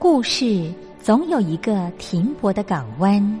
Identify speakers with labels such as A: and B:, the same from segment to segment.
A: 故事总有一个停泊的港湾。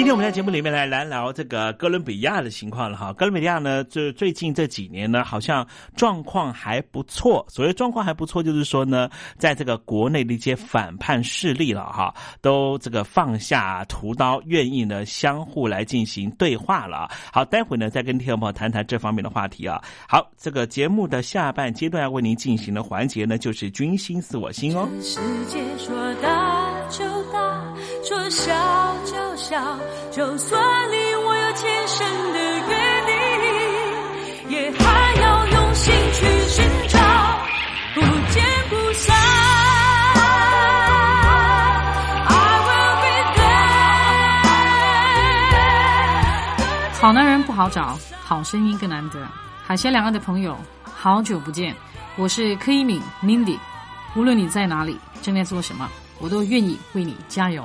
B: 今天我们在节目里面来来聊这个哥伦比亚的情况了哈。哥伦比亚呢，这最近这几年呢，好像状况还不错。所谓状况还不错，就是说呢，在这个国内的一些反叛势力了哈，都这个放下屠刀，愿意呢相互来进行对话了。好，待会呢再跟听众朋友谈谈这方面的话题啊。好，这个节目的下半阶段要为您进行的环节呢，就是军心似我心哦。
C: 世界说大就大，说笑就笑。就算你我有天生的约定，也还要用心去寻找，不见不散。
D: 好男人不好找，好声音更难得。海峡两岸的朋友，好久不见，我是柯一敏 Mindy。无论你在哪里，正在做什么，我都愿意为你加油。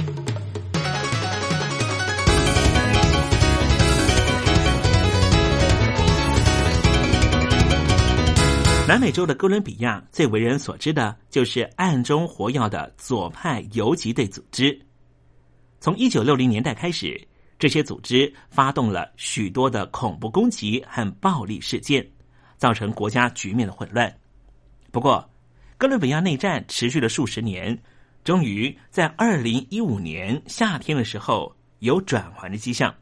B: 南美洲的哥伦比亚最为人所知的就是暗中活跃的左派游击队组织。从一九六零年代开始，这些组织发动了许多的恐怖攻击和暴力事件，造成国家局面的混乱。不过，哥伦比亚内战持续了数十年，终于在二零一五年夏天的时候有转圜的迹象。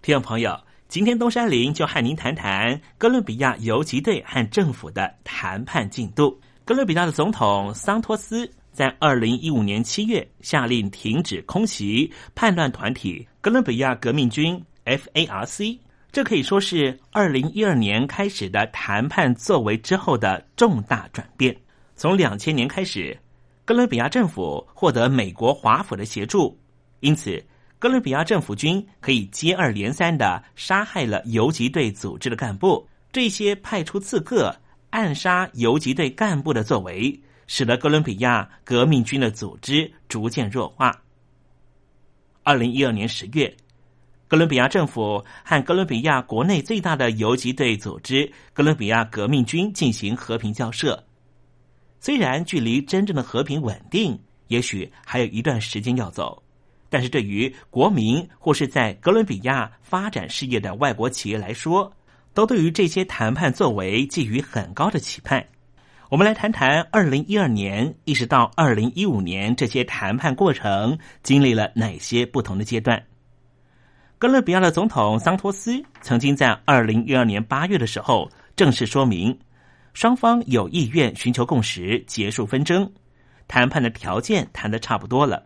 B: 听众朋友。今天东山林就和您谈谈哥伦比亚游击队和政府的谈判进度。哥伦比亚的总统桑托斯在二零一五年七月下令停止空袭叛乱团体哥伦比亚革命军 （FARC），这可以说是二零一二年开始的谈判作为之后的重大转变。从两千年开始，哥伦比亚政府获得美国华府的协助，因此。哥伦比亚政府军可以接二连三的杀害了游击队组织的干部，这些派出刺客暗杀游击队干部的作为，使得哥伦比亚革命军的组织逐渐弱化。二零一二年十月，哥伦比亚政府和哥伦比亚国内最大的游击队组织哥伦比亚革命军进行和平交涉，虽然距离真正的和平稳定，也许还有一段时间要走。但是对于国民或是在哥伦比亚发展事业的外国企业来说，都对于这些谈判作为寄予很高的期盼。我们来谈谈二零一二年一直到二零一五年这些谈判过程经历了哪些不同的阶段。哥伦比亚的总统桑托斯曾经在二零一二年八月的时候正式说明，双方有意愿寻求共识，结束纷争，谈判的条件谈的差不多了。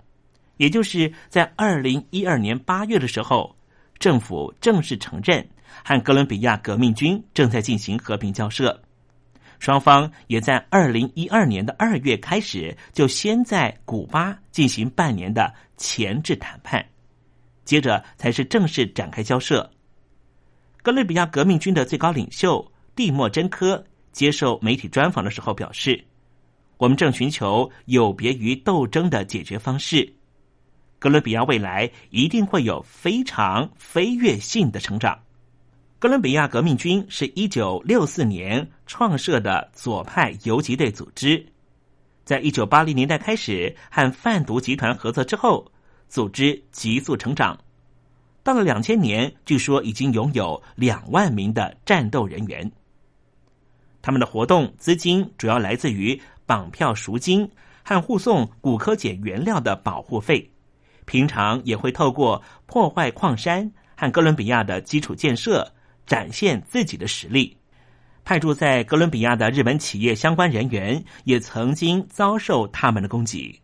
B: 也就是在二零一二年八月的时候，政府正式承认和哥伦比亚革命军正在进行和平交涉。双方也在二零一二年的二月开始，就先在古巴进行半年的前置谈判，接着才是正式展开交涉。哥伦比亚革命军的最高领袖蒂莫真科接受媒体专访的时候表示：“我们正寻求有别于斗争的解决方式。”哥伦比亚未来一定会有非常飞跃性的成长。哥伦比亚革命军是一九六四年创设的左派游击队组织，在一九八零年代开始和贩毒集团合作之后，组织急速成长。到了两千年，据说已经拥有两万名的战斗人员。他们的活动资金主要来自于绑票赎金和护送骨科碱原料的保护费。平常也会透过破坏矿山和哥伦比亚的基础建设展现自己的实力。派驻在哥伦比亚的日本企业相关人员也曾经遭受他们的攻击。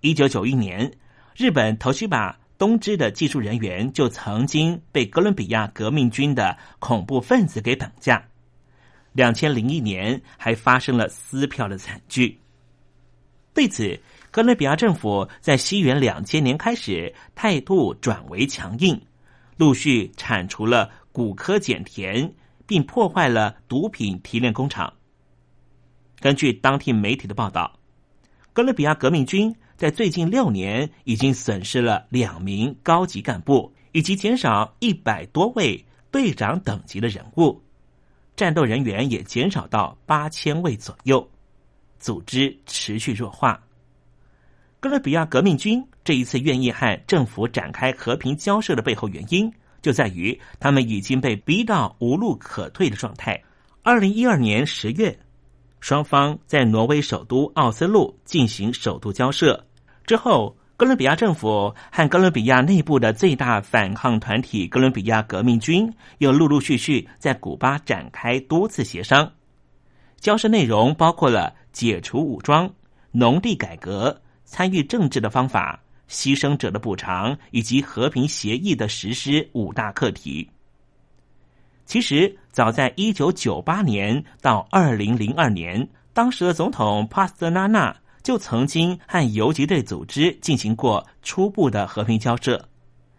B: 一九九一年，日本头须把东芝的技术人员就曾经被哥伦比亚革命军的恐怖分子给绑架。两千零一年还发生了撕票的惨剧。对此。哥伦比亚政府在西元两千年开始态度转为强硬，陆续铲除了古柯碱田，并破坏了毒品提炼工厂。根据当地媒体的报道，哥伦比亚革命军在最近六年已经损失了两名高级干部，以及减少一百多位队长等级的人物，战斗人员也减少到八千位左右，组织持续弱化。哥伦比亚革命军这一次愿意和政府展开和平交涉的背后原因，就在于他们已经被逼到无路可退的状态。二零一二年十月，双方在挪威首都奥斯陆进行首都交涉之后，哥伦比亚政府和哥伦比亚内部的最大反抗团体哥伦比亚革命军又陆陆续续在古巴展开多次协商。交涉内容包括了解除武装、农地改革。参与政治的方法、牺牲者的补偿以及和平协议的实施五大课题。其实，早在一九九八年到二零零二年，当时的总统帕斯特纳纳就曾经和游击队组织进行过初步的和平交涉。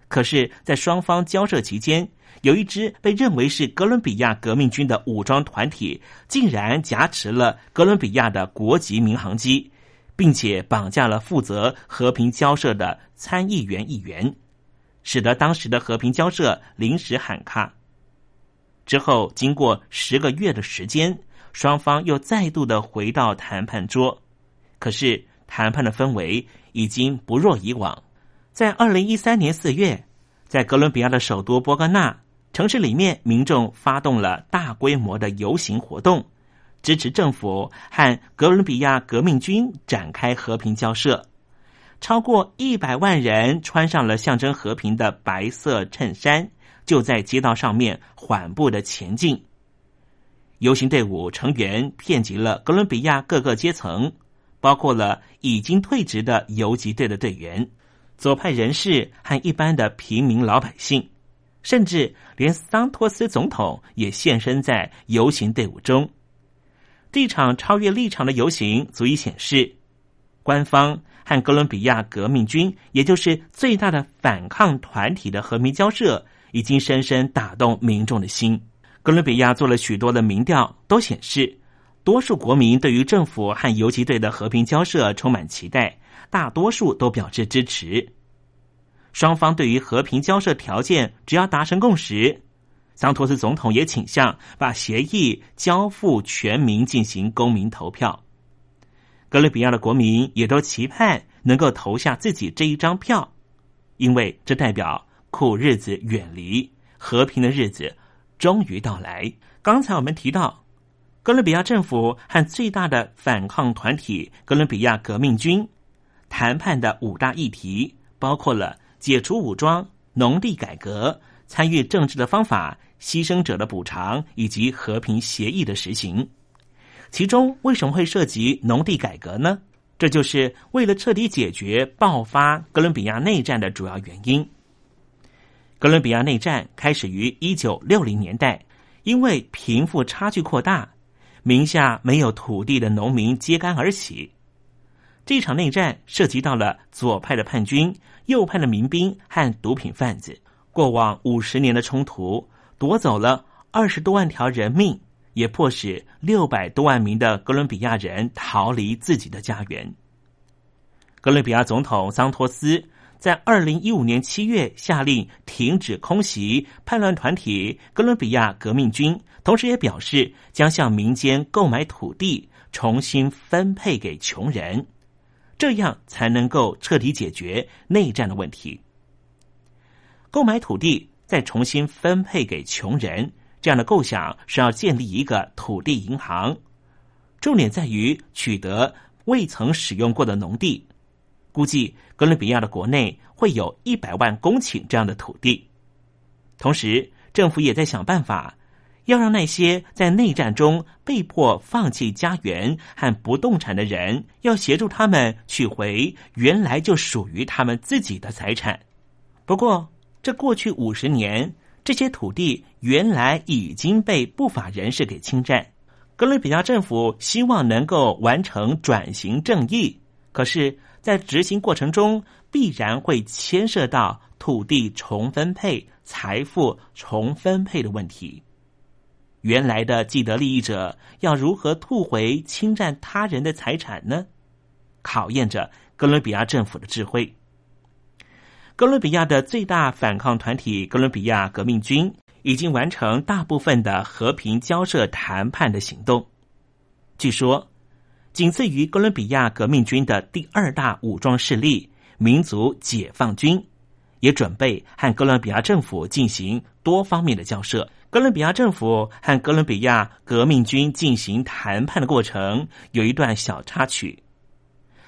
B: 可是，在双方交涉期间，有一支被认为是哥伦比亚革命军的武装团体，竟然挟持了哥伦比亚的国籍民航机。并且绑架了负责和平交涉的参议员议员，使得当时的和平交涉临时喊卡。之后，经过十个月的时间，双方又再度的回到谈判桌。可是，谈判的氛围已经不若以往。在二零一三年四月，在哥伦比亚的首都波哥纳城市里面，民众发动了大规模的游行活动。支持政府和哥伦比亚革命军展开和平交涉，超过一百万人穿上了象征和平的白色衬衫，就在街道上面缓步的前进。游行队伍成员遍及了哥伦比亚各个阶层，包括了已经退职的游击队的队员、左派人士和一般的平民老百姓，甚至连桑托斯总统也现身在游行队伍中。这场超越立场的游行，足以显示官方和哥伦比亚革命军，也就是最大的反抗团体的和平交涉，已经深深打动民众的心。哥伦比亚做了许多的民调，都显示多数国民对于政府和游击队的和平交涉充满期待，大多数都表示支持。双方对于和平交涉条件只要达成共识，桑托斯总统也倾向把协议交付全民进行公民投票。哥伦比亚的国民也都期盼能够投下自己这一张票，因为这代表苦日子远离，和平的日子。终于到来。刚才我们提到，哥伦比亚政府和最大的反抗团体哥伦比亚革命军谈判的五大议题，包括了解除武装、农地改革、参与政治的方法、牺牲者的补偿以及和平协议的实行。其中为什么会涉及农地改革呢？这就是为了彻底解决爆发哥伦比亚内战的主要原因。哥伦比亚内战开始于一九六零年代，因为贫富差距扩大，名下没有土地的农民揭竿而起。这场内战涉及到了左派的叛军、右派的民兵和毒品贩子。过往五十年的冲突夺走了二十多万条人命，也迫使六百多万名的哥伦比亚人逃离自己的家园。哥伦比亚总统桑托斯。在二零一五年七月下令停止空袭叛乱团体哥伦比亚革命军，同时也表示将向民间购买土地，重新分配给穷人，这样才能够彻底解决内战的问题。购买土地再重新分配给穷人，这样的构想是要建立一个土地银行，重点在于取得未曾使用过的农地。估计哥伦比亚的国内会有一百万公顷这样的土地，同时政府也在想办法，要让那些在内战中被迫放弃家园和不动产的人，要协助他们取回原来就属于他们自己的财产。不过，这过去五十年，这些土地原来已经被不法人士给侵占。哥伦比亚政府希望能够完成转型正义，可是。在执行过程中，必然会牵涉到土地重分配、财富重分配的问题。原来的既得利益者要如何吐回侵占他人的财产呢？考验着哥伦比亚政府的智慧。哥伦比亚的最大反抗团体哥伦比亚革命军已经完成大部分的和平交涉谈判的行动。据说。仅次于哥伦比亚革命军的第二大武装势力民族解放军，也准备和哥伦比亚政府进行多方面的交涉。哥伦比亚政府和哥伦比亚革命军进行谈判的过程有一段小插曲。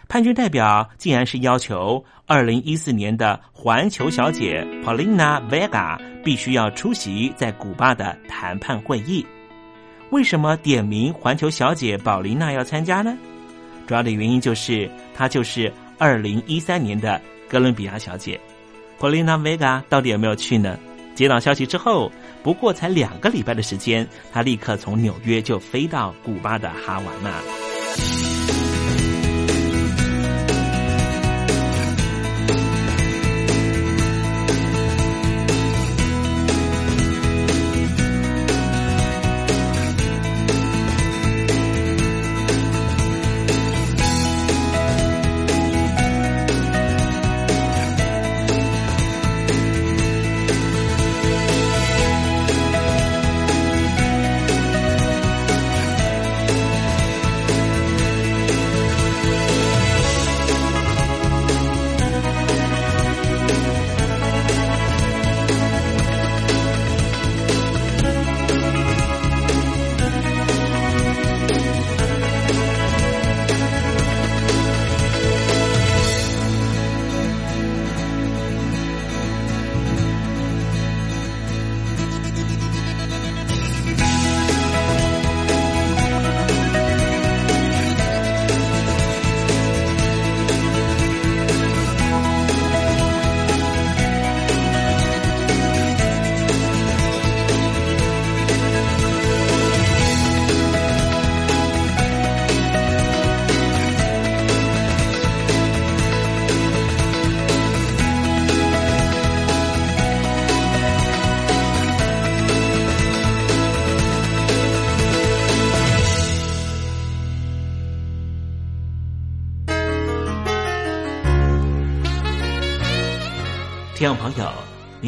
B: 叛军代表竟然是要求二零一四年的环球小姐 Paulina Vega 必须要出席在古巴的谈判会议。为什么点名环球小姐宝琳娜要参加呢？主要的原因就是她就是二零一三年的哥伦比亚小姐。Paulina Vega 到底有没有去呢？接到消息之后，不过才两个礼拜的时间，她立刻从纽约就飞到古巴的哈瓦那。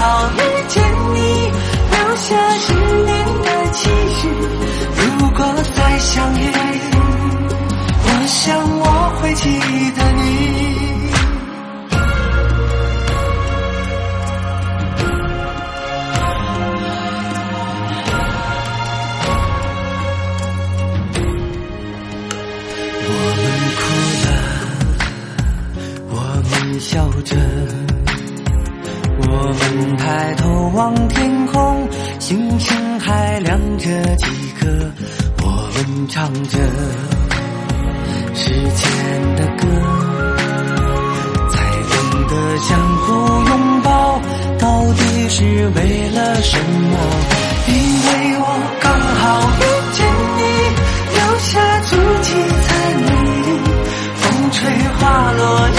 E: 好遇见你，留下十年的期许。如果再相遇，我想我会记得你。笑着，我们笑着抬头望天空，星星还亮着几颗。我们唱着时间的歌，才懂得相互拥抱，到底是为了什么？因为我刚好遇见你，留下足迹才美丽。风吹花落泪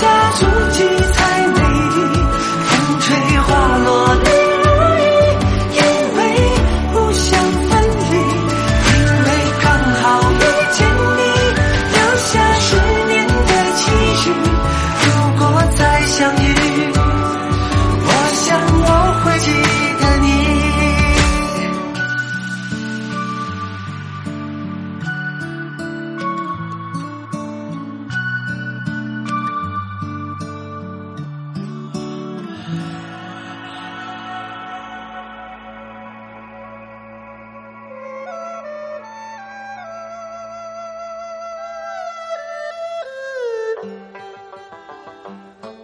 E: 下足迹。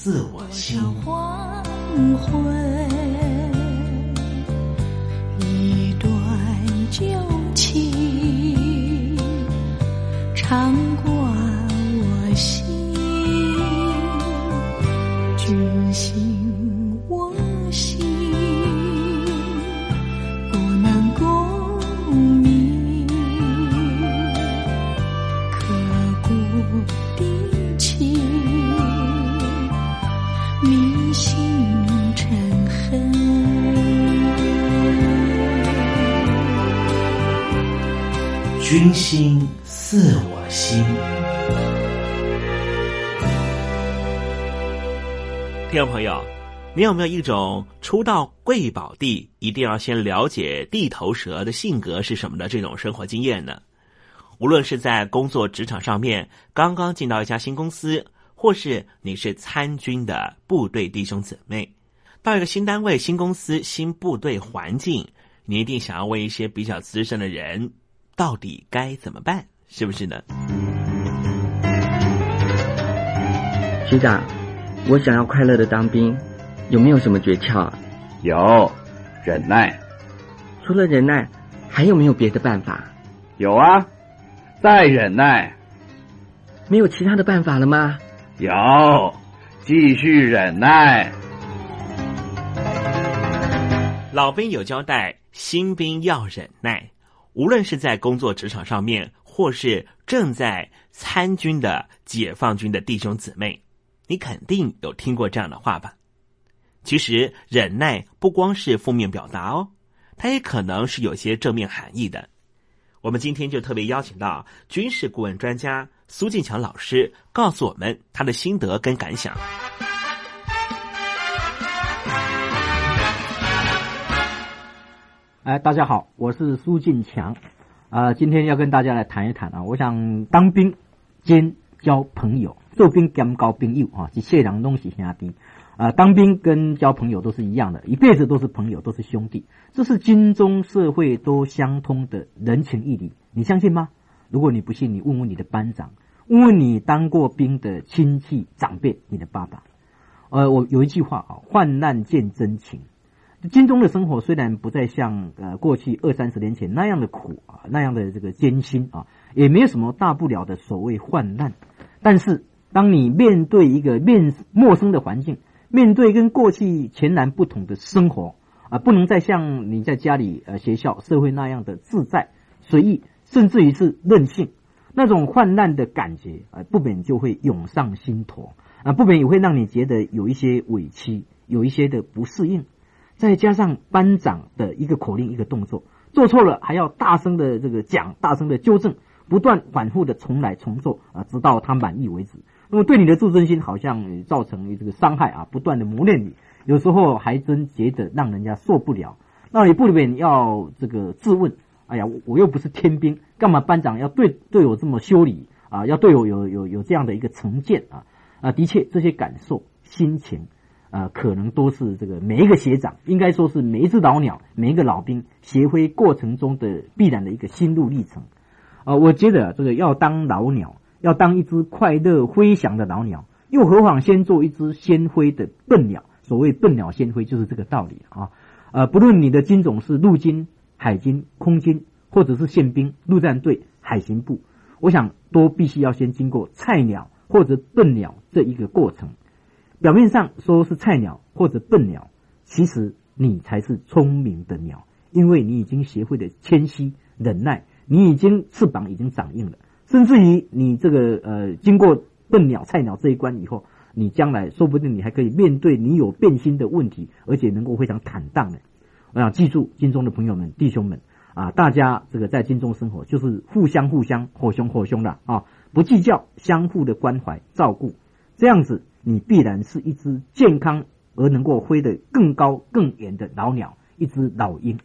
B: 似我心。
C: 黄昏，君心
B: 似我心。听众朋友，你有没有一种初到贵宝地一定要先了解地头蛇的性格是什么的这种生活经验呢？无论是在工作职场上面，刚刚进到一家新公司，或是你是参军的部队弟兄姊妹，到一个新单位、新公司、新部队环境，你一定想要问一些比较资深的人，到底该怎么办，是不是呢？
F: 学长，我想要快乐的当兵，有没有什么诀窍啊？
G: 有，忍耐。
F: 除了忍耐，还有没有别的办法？
G: 有啊，再忍耐。
F: 没有其他的办法了吗？
G: 有，继续忍耐。
B: 老兵有交代，新兵要忍耐。无论是在工作职场上面，或是正在参军的解放军的弟兄姊妹，你肯定有听过这样的话吧？其实忍耐不光是负面表达哦，它也可能是有些正面含义的。我们今天就特别邀请到军事顾问专家苏进强老师，告诉我们他的心得跟感想。
H: 哎，大家好，我是苏进强，啊、今天要跟大家来谈一谈啊，我想当兵兼交朋友，做兵兼交朋友啊，这谢两东西兄弟啊，当兵跟交朋友都是一样的，一辈子都是朋友，都是兄弟，这是军中社会都相通的人情义理，你相信吗？如果你不信，你问问你的班长，问问你当过兵的亲戚长辈，你的爸爸。呃，我有一句话啊，患难见真情。军中的生活虽然不再像呃过去二三十年前那样的苦啊，那样的这个艰辛啊，也没有什么大不了的所谓患难，但是当你面对一个面陌生的环境，面对跟过去全然不同的生活啊，不能再像你在家里、呃学校、社会那样的自在、随意，甚至于是任性，那种患难的感觉啊，不免就会涌上心头啊，不免也会让你觉得有一些委屈，有一些的不适应。再加上班长的一个口令、一个动作，做错了还要大声的这个讲、大声的纠正，不断反复的重来重做啊，直到他满意为止。那么对你的自尊心好像造成这个伤害啊，不断的磨练你，有时候还真觉得让人家受不了。那你不免要这个质问：哎呀，我又不是天兵，干嘛班长要对对我这么修理啊？要对我有有有这样的一个成见啊？啊，的确，这些感受、心情。啊，可能都是这个每一个学长，应该说是每一只老鸟，每一个老兵学飞过程中的必然的一个心路历程。啊，我觉得这个要当老鸟，要当一只快乐飞翔的老鸟，又何妨先做一只先飞的笨鸟？所谓笨鸟先飞，就是这个道理啊。呃，不论你的军种是陆军、海军、空军，或者是宪兵、陆战队、海巡部，我想都必须要先经过菜鸟或者笨鸟这一个过程。表面上说是菜鸟或者笨鸟，其实你才是聪明的鸟，因为你已经学会了谦虚忍耐，你已经翅膀已经长硬了，甚至于你这个呃经过笨鸟菜鸟这一关以后，你将来说不定你还可以面对你有变心的问题，而且能够非常坦荡的。我想记住金中的朋友们弟兄们啊，大家这个在金中生活就是互相互相火凶火凶的啊，不计较，相互的关怀照顾，这样子。你必然是一只健康而能够飞得更高更远的老鸟，一只老鹰。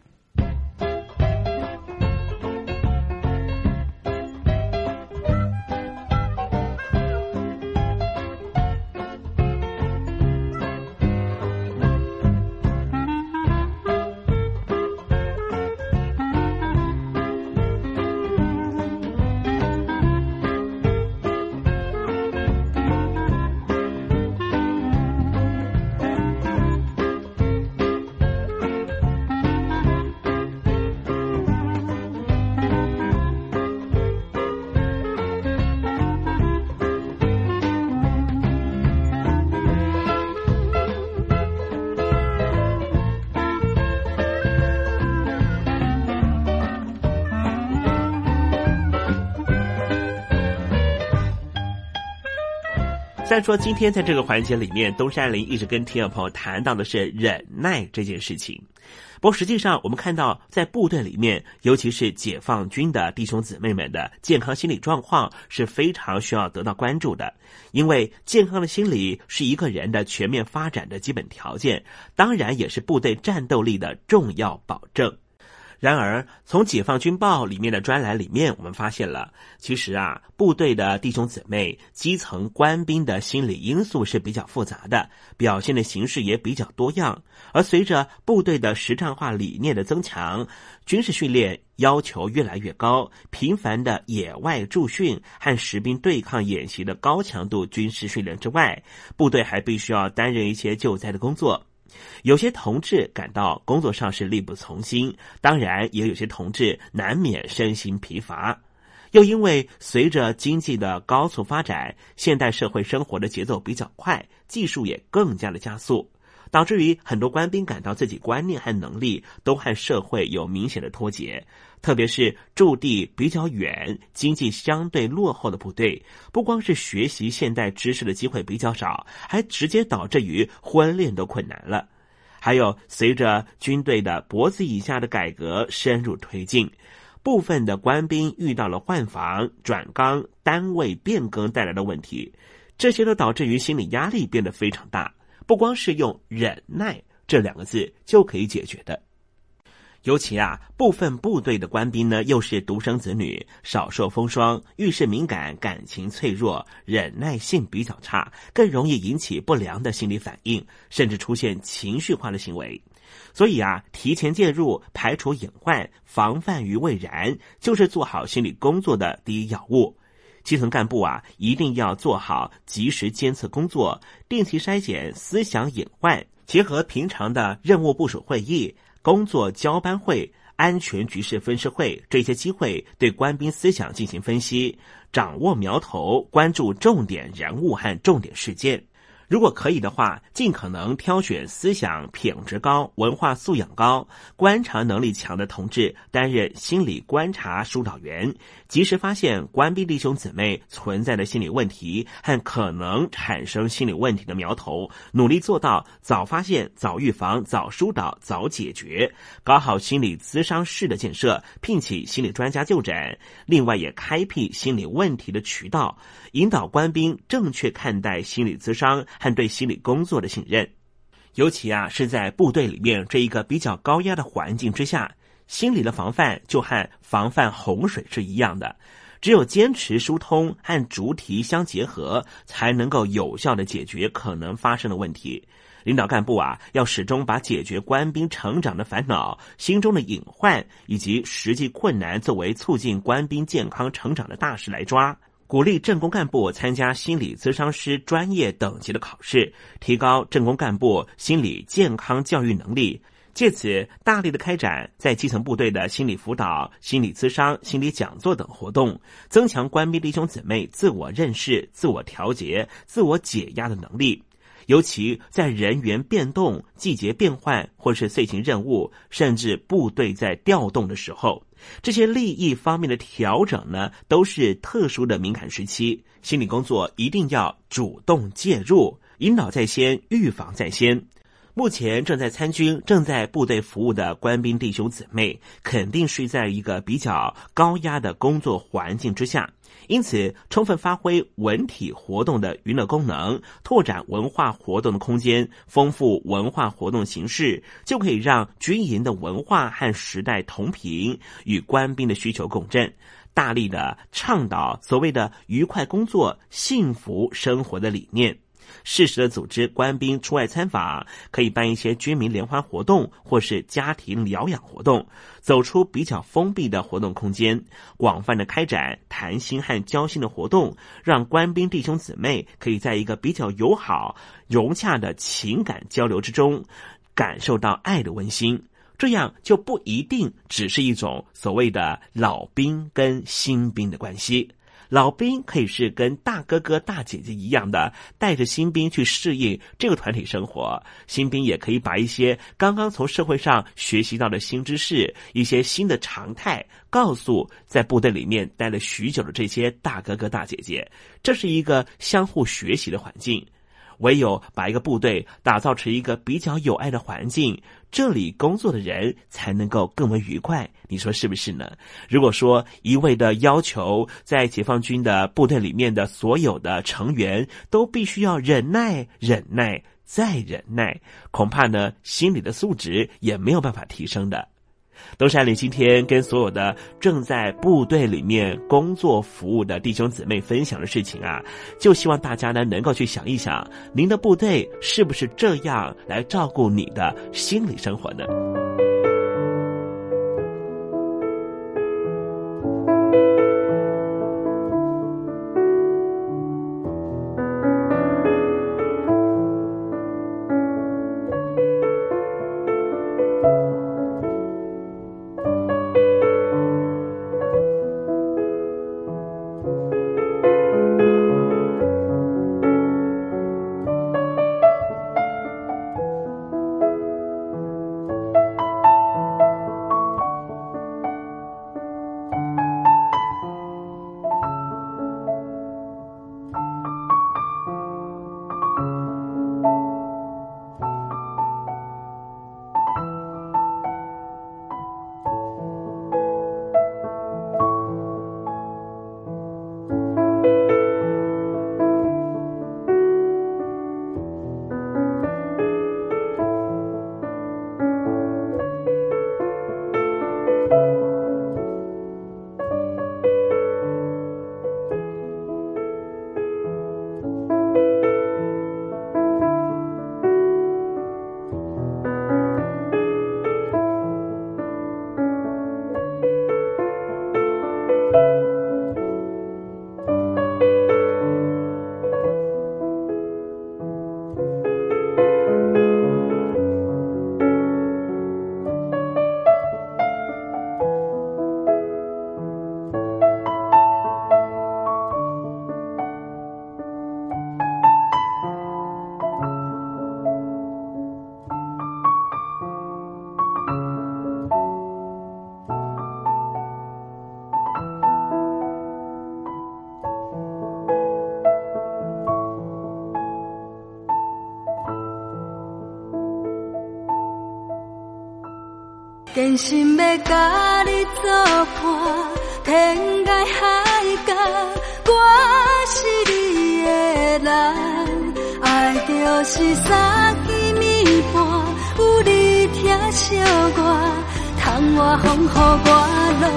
B: 虽然说今天在这个环节里面，东山林一直跟听众朋友谈到的是忍耐这件事情，不过实际上我们看到在部队里面，尤其是解放军的弟兄姊妹们的健康心理状况是非常需要得到关注的，因为健康的心理是一个人的全面发展的基本条件，当然也是部队战斗力的重要保证。然而，从《解放军报》里面的专栏里面，我们发现了，其实啊，部队的弟兄姊妹、基层官兵的心理因素是比较复杂的，表现的形式也比较多样。而随着部队的实战化理念的增强，军事训练要求越来越高，频繁的野外驻训和实兵对抗演习的高强度军事训练之外，部队还必须要担任一些救灾的工作。有些同志感到工作上是力不从心，当然也有些同志难免身心疲乏。又因为随着经济的高速发展，现代社会生活的节奏比较快，技术也更加的加速，导致于很多官兵感到自己观念和能力都和社会有明显的脱节。特别是驻地比较远、经济相对落后的部队，不光是学习现代知识的机会比较少，还直接导致于婚恋都困难了。还有，随着军队的脖子以下的改革深入推进，部分的官兵遇到了换防、转岗、单位变更带来的问题，这些都导致于心理压力变得非常大。不光是用忍耐这两个字就可以解决的。尤其啊，部分部队的官兵呢，又是独生子女，少受风霜，遇事敏感，感情脆弱，忍耐性比较差，更容易引起不良的心理反应，甚至出现情绪化的行为。所以啊，提前介入，排除隐患，防范于未然，就是做好心理工作的第一要务。基层干部啊，一定要做好及时监测工作，定期筛检思想隐患，结合平常的任务部署会议。工作交班会、安全局势分析会这些机会，对官兵思想进行分析，掌握苗头，关注重点人物和重点事件。如果可以的话，尽可能挑选思想品质高、文化素养高、观察能力强的同志担任心理观察疏导员，及时发现官兵弟兄姊妹存在的心理问题和可能产生心理问题的苗头，努力做到早发现、早预防、早疏导、早解决，搞好心理咨商室的建设，聘请心理专家就诊。另外，也开辟心理问题的渠道，引导官兵正确看待心理咨商。和对心理工作的信任，尤其啊是在部队里面这一个比较高压的环境之下，心理的防范就和防范洪水是一样的。只有坚持疏通和主题相结合，才能够有效的解决可能发生的问题。领导干部啊，要始终把解决官兵成长的烦恼、心中的隐患以及实际困难，作为促进官兵健康成长的大事来抓。鼓励政工干部参加心理咨商师专业等级的考试，提高政工干部心理健康教育能力。借此大力的开展在基层部队的心理辅导、心理咨商、心理讲座等活动，增强官兵弟兄姊妹自我认识、自我调节、自我解压的能力。尤其在人员变动、季节变换，或是遂行任务，甚至部队在调动的时候。这些利益方面的调整呢，都是特殊的敏感时期，心理工作一定要主动介入，引导在先，预防在先。目前正在参军、正在部队服务的官兵弟兄姊妹，肯定是在一个比较高压的工作环境之下。因此，充分发挥文体活动的娱乐功能，拓展文化活动的空间，丰富文化活动形式，就可以让军营的文化和时代同频，与官兵的需求共振，大力的倡导所谓的愉快工作、幸福生活的理念。适时的组织官兵出外参访，可以办一些军民联欢活动，或是家庭疗养活动，走出比较封闭的活动空间，广泛的开展谈心和交心的活动，让官兵弟兄姊妹可以在一个比较友好、融洽的情感交流之中，感受到爱的温馨。这样就不一定只是一种所谓的老兵跟新兵的关系。老兵可以是跟大哥哥大姐姐一样的，带着新兵去适应这个团体生活。新兵也可以把一些刚刚从社会上学习到的新知识、一些新的常态，告诉在部队里面待了许久的这些大哥哥大姐姐。这是一个相互学习的环境。唯有把一个部队打造成一个比较有爱的环境，这里工作的人才能够更为愉快。你说是不是呢？如果说一味的要求在解放军的部队里面的所有的成员都必须要忍耐、忍耐再忍耐，恐怕呢心理的素质也没有办法提升的。东山里今天跟所有的正在部队里面工作服务的弟兄姊妹分享的事情啊，就希望大家呢能够去想一想，您的部队是不是这样来照顾你的心理生活呢？
I: 真心要甲你作伴，天涯海角，我是你的人。爱就是三更暝半，有你疼惜我，窗外风雨我拢。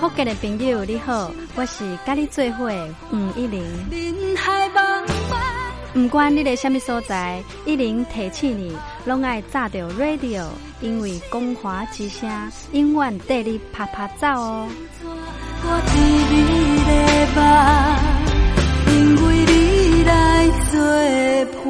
J: 福建的朋友你好，我是甲你做伙的黄一玲。
I: 人海茫茫。
J: 不管你在什么所在，一玲提醒你，拢爱炸着 radio，因为光华之声永远带你啪啪走哦。
I: 我伫你的梦，因为你来作伴。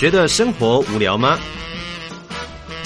K: 觉得生活无聊吗？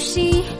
I: 深